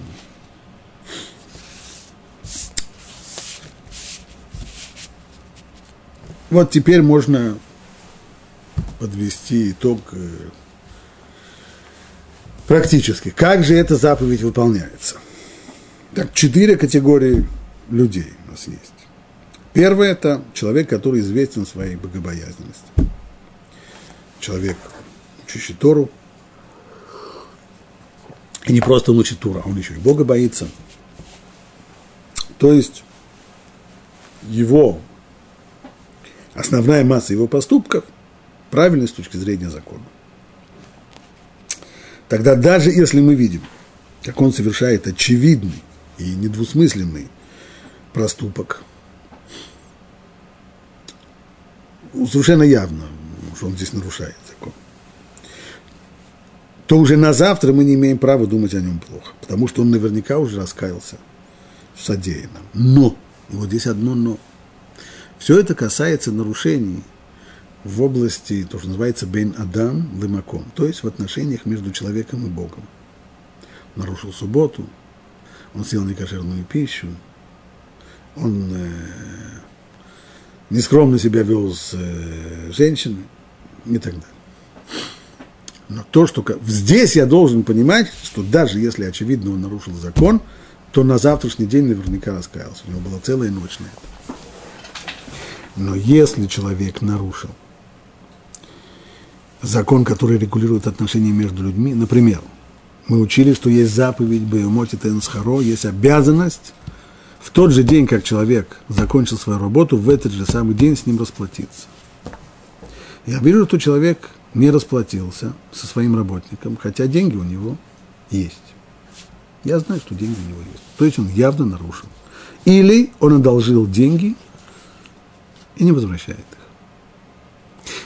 Вот теперь можно подвести итог э, Практически. Как же эта заповедь выполняется? Так, четыре категории людей у нас есть. Первое – это человек, который известен своей богобоязненностью. Человек, учащий Тору. И не просто он учит Тору, а он еще и Бога боится. То есть его основная масса его поступков правильны с точки зрения закона. Тогда даже если мы видим, как он совершает очевидный и недвусмысленный проступок, совершенно явно, что он здесь нарушает закон, то уже на завтра мы не имеем права думать о нем плохо, потому что он наверняка уже раскаялся в содеянном. Но, и вот здесь одно но. Все это касается нарушений в области, то, что называется бен адам лымаком, то есть в отношениях между человеком и Богом. нарушил субботу, он съел некошерную пищу, он э, нескромно себя вел с э, женщиной и так далее. Но то, что здесь я должен понимать, что даже если очевидно он нарушил закон, то на завтрашний день наверняка раскаялся. У него была целая ночь на это. Но если человек нарушил закон, который регулирует отношения между людьми, например, мы учили, что есть заповедь Бейомоти Тенсхаро, есть обязанность в тот же день, как человек закончил свою работу, в этот же самый день с ним расплатиться. Я вижу, что человек не расплатился со своим работником, хотя деньги у него есть. Я знаю, что деньги у него есть. То есть он явно нарушил. Или он одолжил деньги и не возвращает их.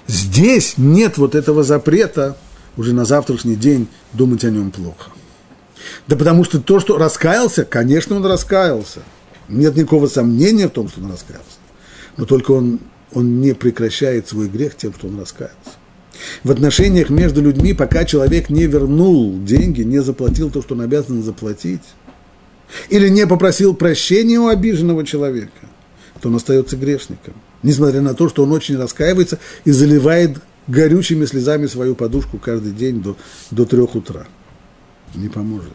Здесь нет вот этого запрета уже на завтрашний день думать о нем плохо. Да потому что то, что раскаялся, конечно, он раскаялся. Нет никакого сомнения в том, что он раскаялся. Но только он, он не прекращает свой грех тем, что он раскаялся. В отношениях между людьми, пока человек не вернул деньги, не заплатил то, что он обязан заплатить, или не попросил прощения у обиженного человека, то он остается грешником. Несмотря на то, что он очень раскаивается и заливает горючими слезами свою подушку каждый день до, до трех утра. Не поможет.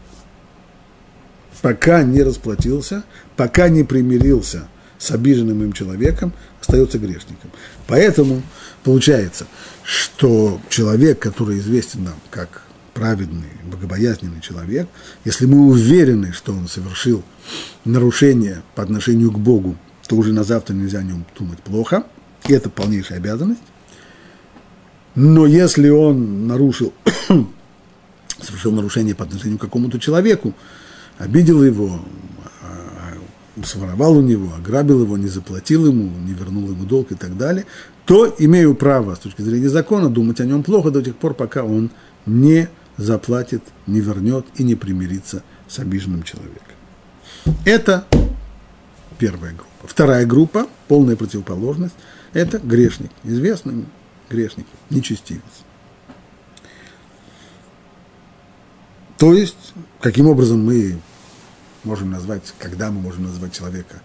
Пока не расплатился, пока не примирился с обиженным им человеком, остается грешником. Поэтому получается, что человек, который известен нам как праведный, богобоязненный человек, если мы уверены, что он совершил нарушение по отношению к Богу, то уже на завтра нельзя о нем думать плохо, и это полнейшая обязанность. Но если он нарушил, совершил нарушение по отношению к какому-то человеку, обидел его, а, своровал у него, ограбил его, не заплатил ему, не вернул ему долг и так далее, то имею право с точки зрения закона думать о нем плохо до тех пор, пока он не заплатит, не вернет и не примирится с обиженным человеком. Это первая группа. Вторая группа, полная противоположность, это грешник, известный грешник, нечестивец. То есть, каким образом мы можем назвать, когда мы можем назвать человека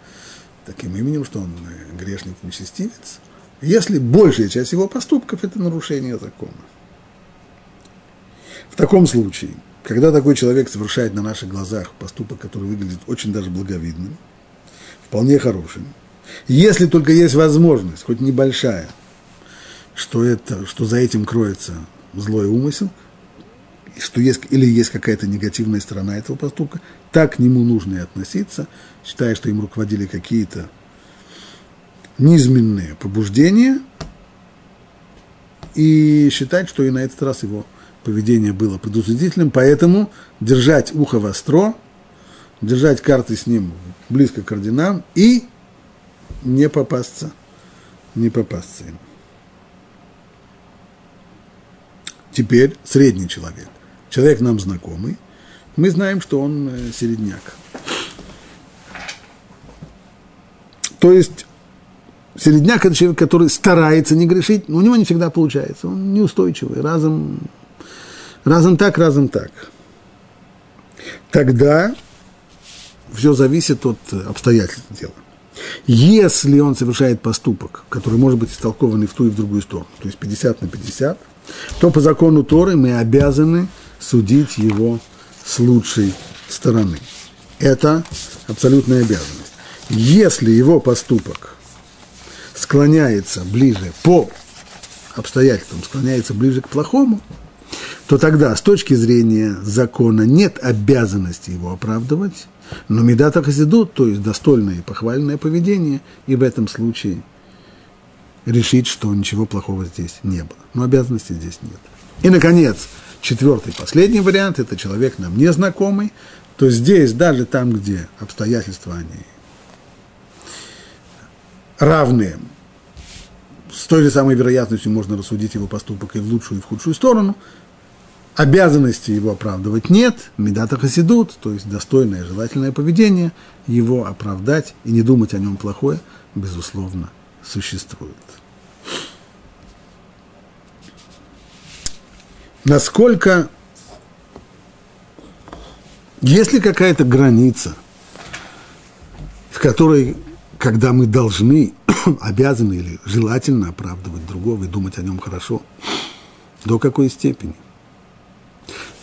таким именем, что он э, грешник, нечестивец, если большая часть его поступков – это нарушение закона. В таком случае, когда такой человек совершает на наших глазах поступок, который выглядит очень даже благовидным, вполне хорошим, если только есть возможность, хоть небольшая – что, это, что за этим кроется злой умысел, что есть, или есть какая-то негативная сторона этого поступка, так к нему нужно и относиться, считая, что им руководили какие-то низменные побуждения, и считать, что и на этот раз его поведение было предусудительным, поэтому держать ухо востро, держать карты с ним близко к орденам и не попасться, не попасться им. Теперь средний человек. Человек нам знакомый. Мы знаем, что он э, середняк. То есть середняк – это человек, который старается не грешить, но у него не всегда получается. Он неустойчивый, разом, разом так, разом так. Тогда все зависит от обстоятельств дела. Если он совершает поступок, который может быть истолкован и в ту, и в другую сторону, то есть 50 на 50, то по закону Торы мы обязаны судить его с лучшей стороны. Это абсолютная обязанность. Если его поступок склоняется ближе по обстоятельствам, склоняется ближе к плохому, то тогда с точки зрения закона нет обязанности его оправдывать, но медата хасидут, то есть достойное и похвальное поведение, и в этом случае решить, что ничего плохого здесь не было. Но обязанности здесь нет. И, наконец, четвертый, последний вариант – это человек нам незнакомый, то здесь, даже там, где обстоятельства, они равные, с той же самой вероятностью можно рассудить его поступок и в лучшую, и в худшую сторону, обязанности его оправдывать нет, медата хасидут, то есть достойное, желательное поведение, его оправдать и не думать о нем плохое, безусловно, существует. Насколько, есть ли какая-то граница, в которой, когда мы должны, обязаны или желательно оправдывать другого и думать о нем хорошо, до какой степени?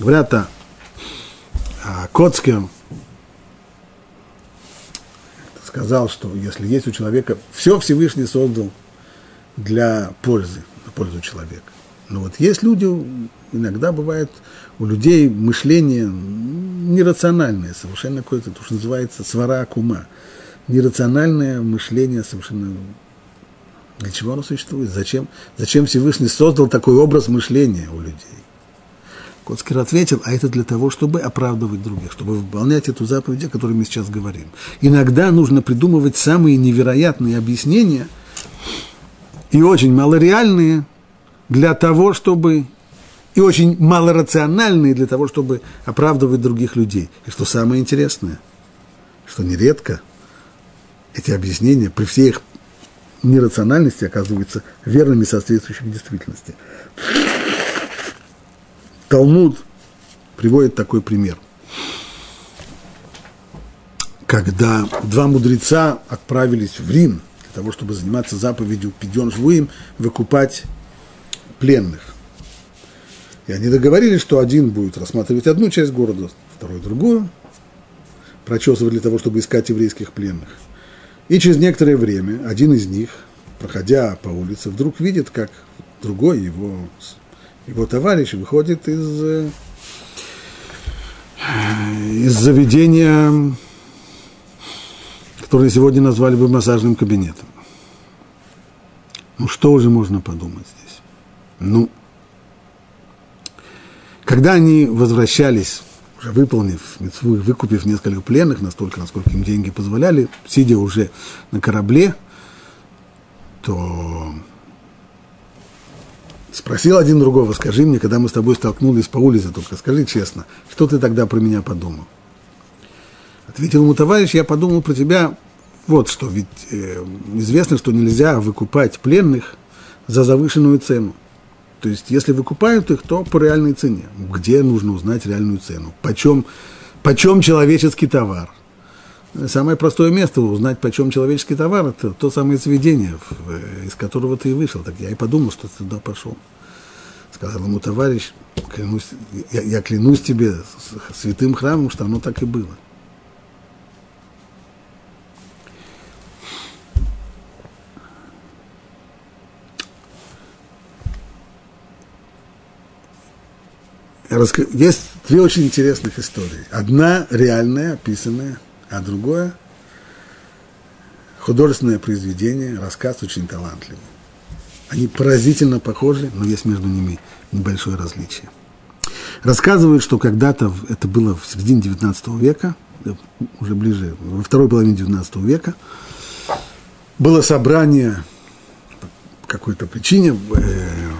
Говорят о, о Коцке, сказал, что если есть у человека, все Всевышний создал для пользы, на пользу человека. Но вот есть люди, иногда бывает у людей мышление нерациональное, совершенно какое-то, то, что называется свара кума. Нерациональное мышление совершенно... Для чего оно существует? Зачем, зачем Всевышний создал такой образ мышления у людей? Коцкер ответил, а это для того, чтобы оправдывать других, чтобы выполнять эту заповедь, о которой мы сейчас говорим. Иногда нужно придумывать самые невероятные объяснения и очень малореальные для того, чтобы и очень малорациональные для того, чтобы оправдывать других людей. И что самое интересное, что нередко эти объяснения при всей их нерациональности оказываются верными соответствующими действительности. Талмуд приводит такой пример. Когда два мудреца отправились в Рим для того, чтобы заниматься заповедью «Пиден живым», выкупать пленных. И они договорились, что один будет рассматривать одну часть города, второй другую, прочесывать для того, чтобы искать еврейских пленных. И через некоторое время один из них, проходя по улице, вдруг видит, как другой его его товарищ выходит из, э, из заведения, которое сегодня назвали бы массажным кабинетом. Ну, что уже можно подумать здесь? Ну, когда они возвращались, уже выполнив митцву выкупив несколько пленных, настолько, насколько им деньги позволяли, сидя уже на корабле, то Спросил один другого, скажи мне, когда мы с тобой столкнулись по улице, только скажи честно, что ты тогда про меня подумал? Ответил ему товарищ, я подумал про тебя вот что, ведь э, известно, что нельзя выкупать пленных за завышенную цену. То есть, если выкупают их, то по реальной цене. Где нужно узнать реальную цену? Почем, почем человеческий товар? Самое простое место узнать, почем человеческий товар, это то самое заведение, из которого ты и вышел. Так я и подумал, что ты туда пошел. Сказал ему товарищ, клянусь, я, я клянусь тебе святым храмом, что оно так и было. Есть две очень интересных истории. Одна реальная, описанная – а другое художественное произведение, рассказ очень талантливый. Они поразительно похожи, но есть между ними небольшое различие. Рассказывают, что когда-то, это было в середине 19 века, э, уже ближе, во второй половине 19 века, было собрание по какой-то причине, э,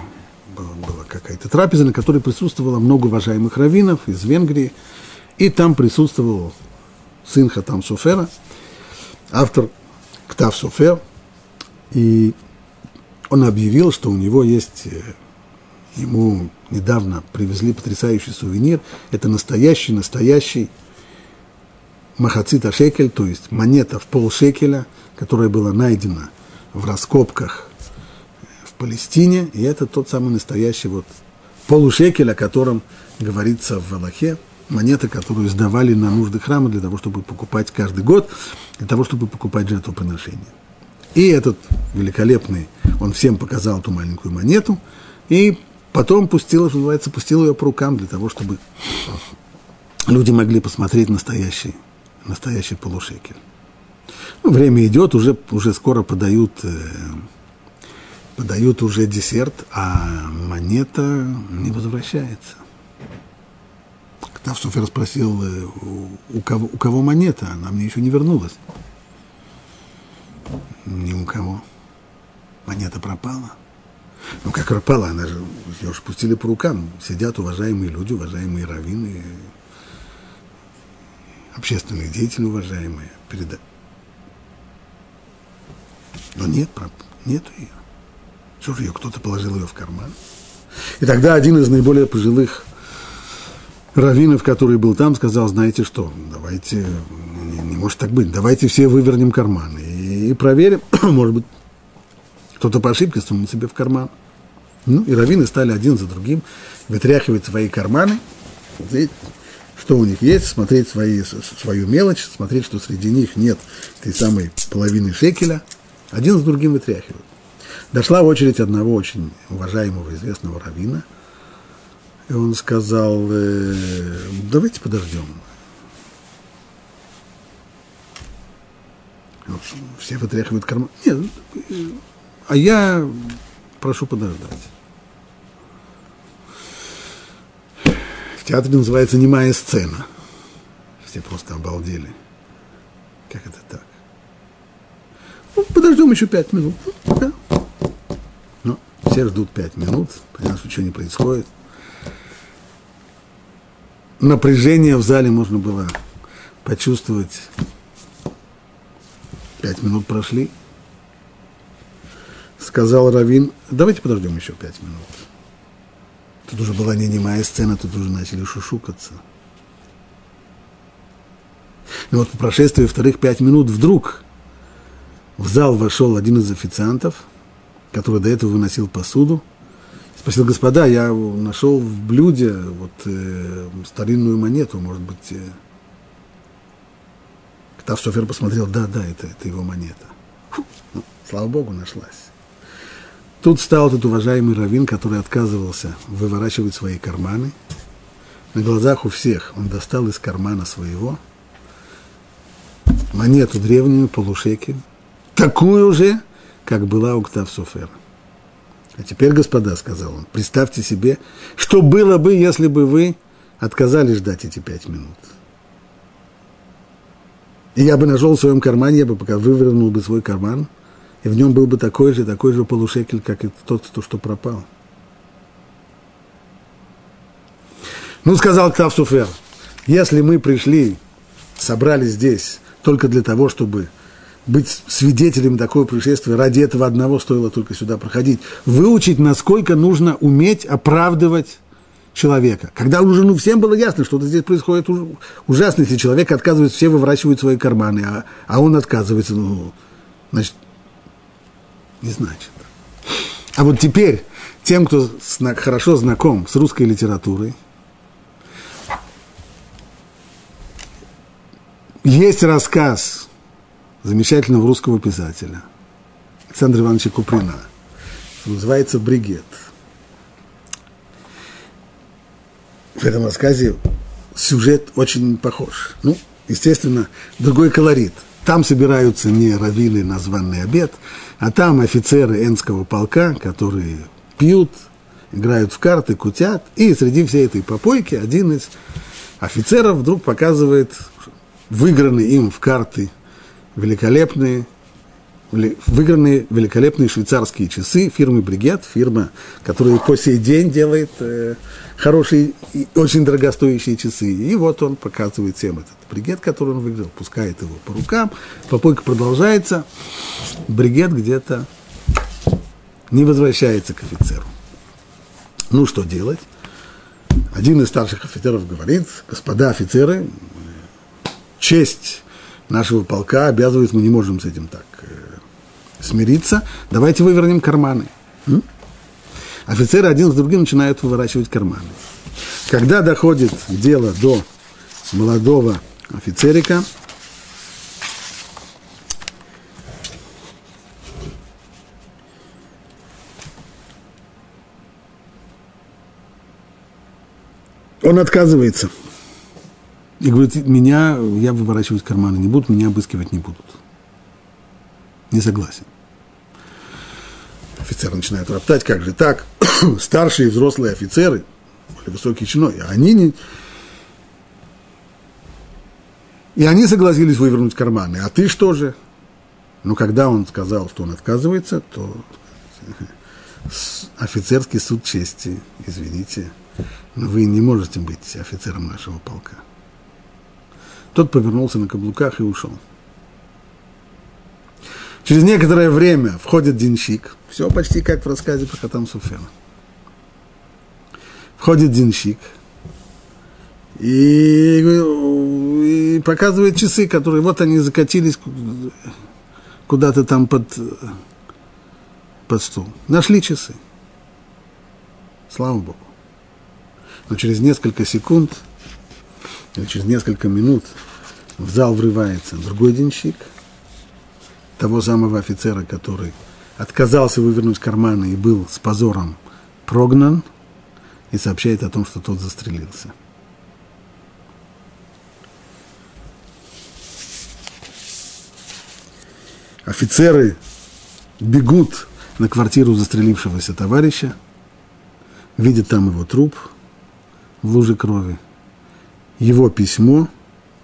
была, была какая-то трапеза, на которой присутствовало много уважаемых раввинов из Венгрии, и там присутствовал сын Хатам Суфера, автор Ктав Суфер, и он объявил, что у него есть, э, ему недавно привезли потрясающий сувенир, это настоящий, настоящий махацита шекель, то есть монета в полшекеля, которая была найдена в раскопках в Палестине, и это тот самый настоящий вот полушекель, о котором говорится в Аллахе, монета, которую сдавали на нужды храма для того, чтобы покупать каждый год, для того, чтобы покупать жертвоприношения. И этот великолепный, он всем показал эту маленькую монету, и потом пустил, что называется, пустил ее по рукам для того, чтобы люди могли посмотреть настоящий, настоящий полушекель. Ну, время идет, уже, уже скоро подают, э, подают уже десерт, а монета не возвращается. Когда Софер спросил, э, у кого, у кого монета, она мне еще не вернулась. Ни у кого. Монета пропала. Ну, как пропала, она же, ее уже пустили по рукам. Сидят уважаемые люди, уважаемые раввины, общественные деятели уважаемые. Переда... Но нет, нет ее. Что же ее, кто-то положил ее в карман. И тогда один из наиболее пожилых раввинов, который был там, сказал, знаете что, давайте, не, не может так быть, давайте все вывернем карманы и, и проверим, может быть, кто-то по ошибке сунул себе в карман. Ну, и раввины стали один за другим вытряхивать свои карманы, смотреть, что у них есть, смотреть свои, свою мелочь, смотреть, что среди них нет той самой половины шекеля, один за другим вытряхивают. Дошла очередь одного очень уважаемого, известного раввина, и он сказал, э, давайте подождем. Все вытряхивают карман. Нет, а я прошу подождать. В театре называется «Немая сцена». Все просто обалдели. Как это так? Ну, подождем еще пять минут. Да. Ну, все ждут пять минут, понятно, что ничего не происходит. Напряжение в зале можно было почувствовать. Пять минут прошли сказал Равин, давайте подождем еще пять минут. Тут уже была не немая сцена, тут уже начали шушукаться. Но вот по прошествии вторых пять минут вдруг в зал вошел один из официантов, который до этого выносил посуду. Спросил, господа, я нашел в блюде вот э, старинную монету, может быть. Э... Ктав посмотрел, да, да, это, это его монета. Фу, ну, слава Богу, нашлась. Тут стал этот уважаемый раввин, который отказывался выворачивать свои карманы. На глазах у всех он достал из кармана своего монету древнюю, полушекель, такую же, как была у Ктав Софера. А теперь, господа, сказал он, представьте себе, что было бы, если бы вы отказались ждать эти пять минут. И я бы нашел в своем кармане, я бы пока вывернул бы свой карман – и в нем был бы такой же, такой же полушекель, как и тот, кто что пропал. Ну, сказал Ктав Суфер, если мы пришли, собрались здесь только для того, чтобы быть свидетелем такого происшествия, ради этого одного стоило только сюда проходить, выучить, насколько нужно уметь оправдывать человека. Когда уже ну, всем было ясно, что здесь происходит ужасно, если человек отказывается, все выворачивают свои карманы, а, а он отказывается, ну, значит, не значит. А вот теперь тем, кто хорошо знаком с русской литературой, есть рассказ замечательного русского писателя Александра Ивановича Куприна. Называется «Бригет». В этом рассказе сюжет очень похож. Ну, естественно, другой колорит. Там собираются не раввины на званный обед, а там офицеры Энского полка, которые пьют, играют в карты, кутят. И среди всей этой попойки один из офицеров вдруг показывает выигранные им в карты великолепные, выигранные великолепные швейцарские часы фирмы Бригет, фирма, которая по сей день делает э, хорошие и очень дорогостоящие часы. И вот он показывает всем этот бригет, который он выиграл, пускает его по рукам, попойка продолжается, бригет где-то не возвращается к офицеру. Ну, что делать? Один из старших офицеров говорит, господа офицеры, честь нашего полка обязывает, мы не можем с этим так э, смириться, давайте вывернем карманы. М? Офицеры один с другим начинают выворачивать карманы. Когда доходит дело до молодого офицерика. Он отказывается. И говорит, меня, я выворачивать карманы не буду, меня обыскивать не будут. Не согласен. Офицер начинает роптать, как же так? Старшие взрослые офицеры, более высокие чиной, они не, и они согласились вывернуть карманы. А ты что же? Но когда он сказал, что он отказывается, то офицерский суд чести, извините, но вы не можете быть офицером нашего полка. Тот повернулся на каблуках и ушел. Через некоторое время входит денщик. Все почти как в рассказе про Хатам Суфера. Входит денщик – и, и показывает часы, которые вот они закатились куда-то там под, под стул. Нашли часы. Слава Богу. Но через несколько секунд, или через несколько минут в зал врывается другой денщик, того самого офицера, который отказался вывернуть карманы и был с позором прогнан, и сообщает о том, что тот застрелился. офицеры бегут на квартиру застрелившегося товарища, видят там его труп в луже крови, его письмо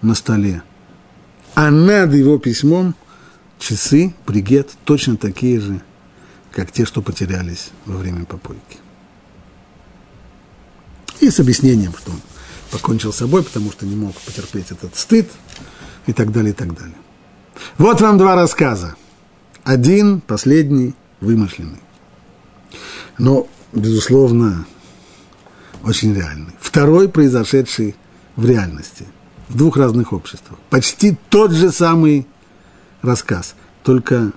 на столе, а над его письмом часы, бригет, точно такие же, как те, что потерялись во время попойки. И с объяснением, что он покончил с собой, потому что не мог потерпеть этот стыд и так далее, и так далее. Вот вам два рассказа. Один, последний, вымышленный. Но, безусловно, очень реальный. Второй, произошедший в реальности, в двух разных обществах. Почти тот же самый рассказ, только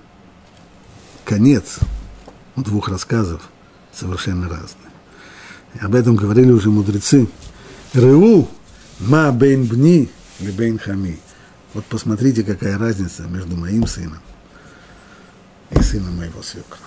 конец двух рассказов совершенно разный. Об этом говорили уже мудрецы. Реу ма бейн бни бейн хами. Вот посмотрите, какая разница между моим сыном и сыном моего свекра.